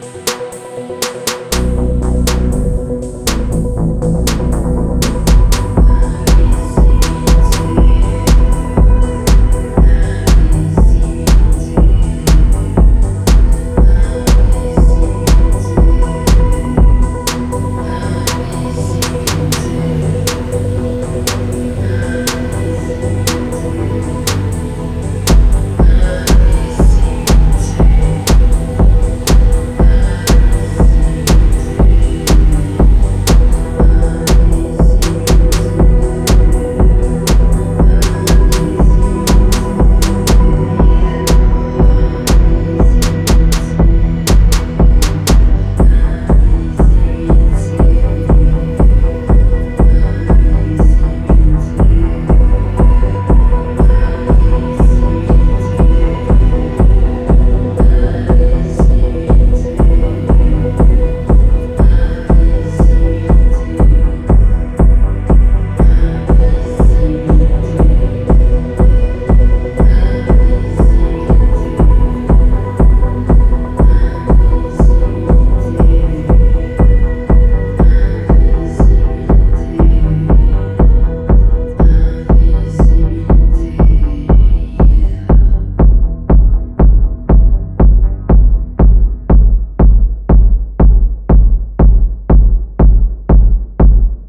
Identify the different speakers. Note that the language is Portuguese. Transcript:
Speaker 1: Música